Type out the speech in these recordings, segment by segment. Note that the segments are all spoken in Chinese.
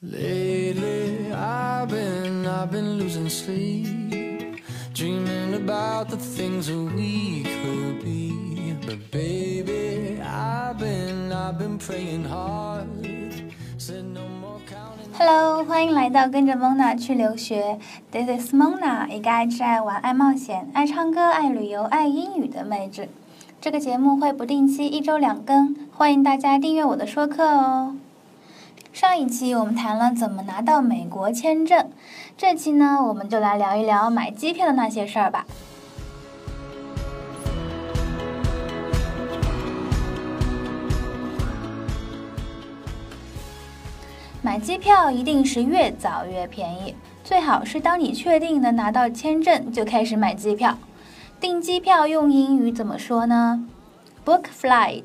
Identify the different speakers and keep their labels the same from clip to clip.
Speaker 1: Lately, I've been, I've been losing sleep, dreaming about the things that we could be. But baby, I've been, I've been praying hard. Said no more counting.
Speaker 2: Hello，欢迎来到跟着 Mona 去留学。This is Mona，一个爱吃、爱玩、爱冒险、爱唱歌、爱旅游、爱英语的妹子。这个节目会不定期一周两更，欢迎大家订阅我的说课哦。上一期我们谈了怎么拿到美国签证，这期呢我们就来聊一聊买机票的那些事儿吧。买机票一定是越早越便宜，最好是当你确定能拿到签证就开始买机票。订机票用英语怎么说呢？Book flight，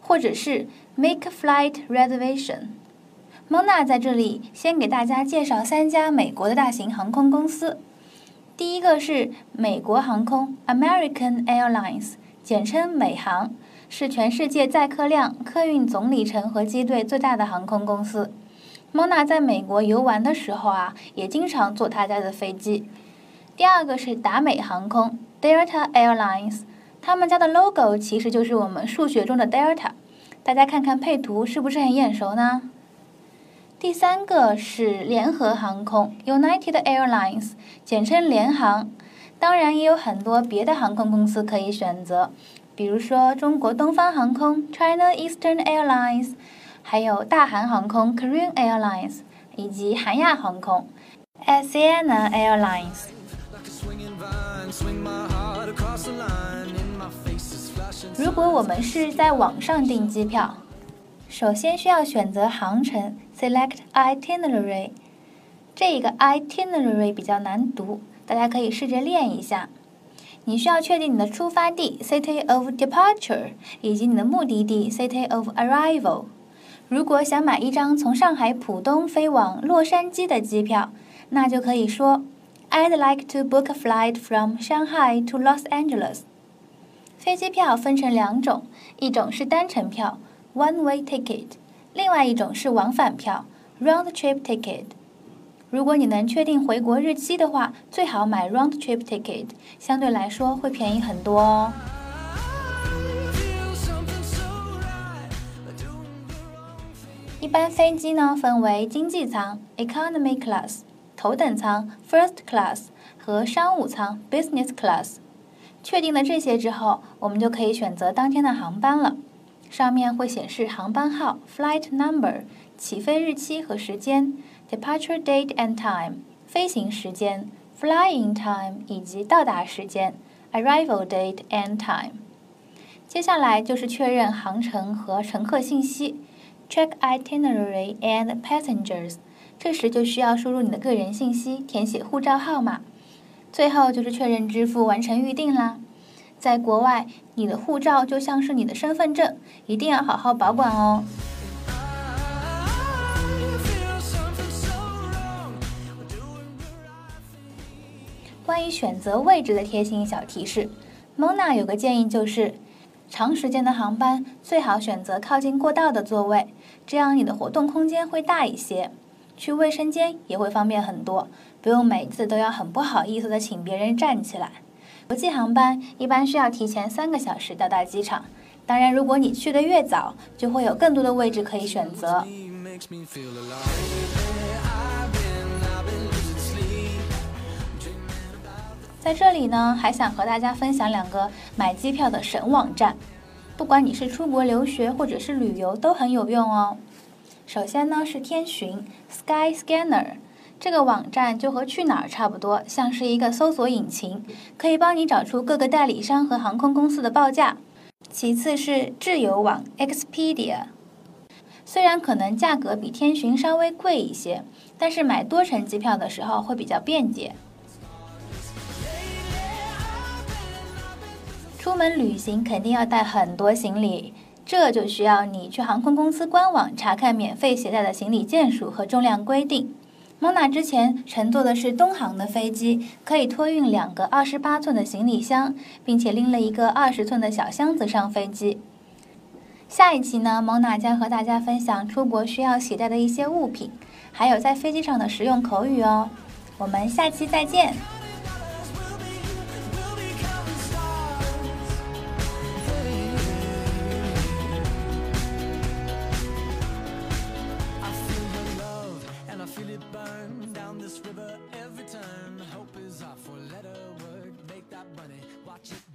Speaker 2: 或者是 make flight reservation。蒙娜在这里先给大家介绍三家美国的大型航空公司。第一个是美国航空 （American Airlines），简称美航，是全世界载客量、客运总里程和机队最大的航空公司。蒙娜在美国游玩的时候啊，也经常坐他家的飞机。第二个是达美航空 （Delta Airlines），他们家的 logo 其实就是我们数学中的 delta。大家看看配图，是不是很眼熟呢？第三个是联合航空 （United Airlines），简称联航。当然也有很多别的航空公司可以选择，比如说中国东方航空 （China Eastern Airlines），还有大韩航空 （Korean Airlines） 以及韩亚航空 （Asiana Airlines）。
Speaker 1: Like a swinging vine, swing my heart across the line. In my face is flashing.
Speaker 2: 如果我们是在网上订机票，首先需要选择航程 （Select Itinerary）。这个 itinerary 比较难读，大家可以试着练一下。你需要确定你的出发地 （City of Departure） 以及你的目的地 （City of Arrival）。如果想买一张从上海浦东飞往洛杉矶的机票，那就可以说 “I'd like to book a flight from Shanghai to Los Angeles”。飞机票分成两种，一种是单程票 （one-way ticket），另外一种是往返票 （round-trip ticket）。如果你能确定回国日期的话，最好买 round-trip ticket，相对来说会便宜很多哦。一般飞机呢分为经济舱 （economy class）、头等舱 （first class） 和商务舱 （business class）。确定了这些之后，我们就可以选择当天的航班了。上面会显示航班号 （flight number）、起飞日期和时间 （departure date and time）、飞行时间 （flying time） 以及到达时间 （arrival date and time）。接下来就是确认航程和乘客信息。Check itinerary and passengers。这时就需要输入你的个人信息，填写护照号码。最后就是确认支付，完成预订啦。在国外，你的护照就像是你的身份证，一定要好好保管哦。关于选择位置的贴心小提示，Mona 有个建议就是，长时间的航班最好选择靠近过道的座位，这样你的活动空间会大一些，去卫生间也会方便很多，不用每次都要很不好意思的请别人站起来。国际航班一般需要提前三个小时到达机场，当然如果你去的越早，就会有更多的位置可以选择。在这里呢，还想和大家分享两个买机票的神网站，不管你是出国留学或者是旅游，都很有用哦。首先呢是天巡 Sky Scanner，这个网站就和去哪儿差不多，像是一个搜索引擎，可以帮你找出各个代理商和航空公司的报价。其次是智游网 Expedia，虽然可能价格比天巡稍微贵一些，但是买多程机票的时候会比较便捷。出门旅行肯定要带很多行李，这就需要你去航空公司官网查看免费携带的行李件数和重量规定。蒙娜之前乘坐的是东航的飞机，可以托运两个二十八寸的行李箱，并且拎了一个二十寸的小箱子上飞机。下一期呢，蒙娜将和大家分享出国需要携带的一些物品，还有在飞机上的实用口语哦。我们下期再见。watch it.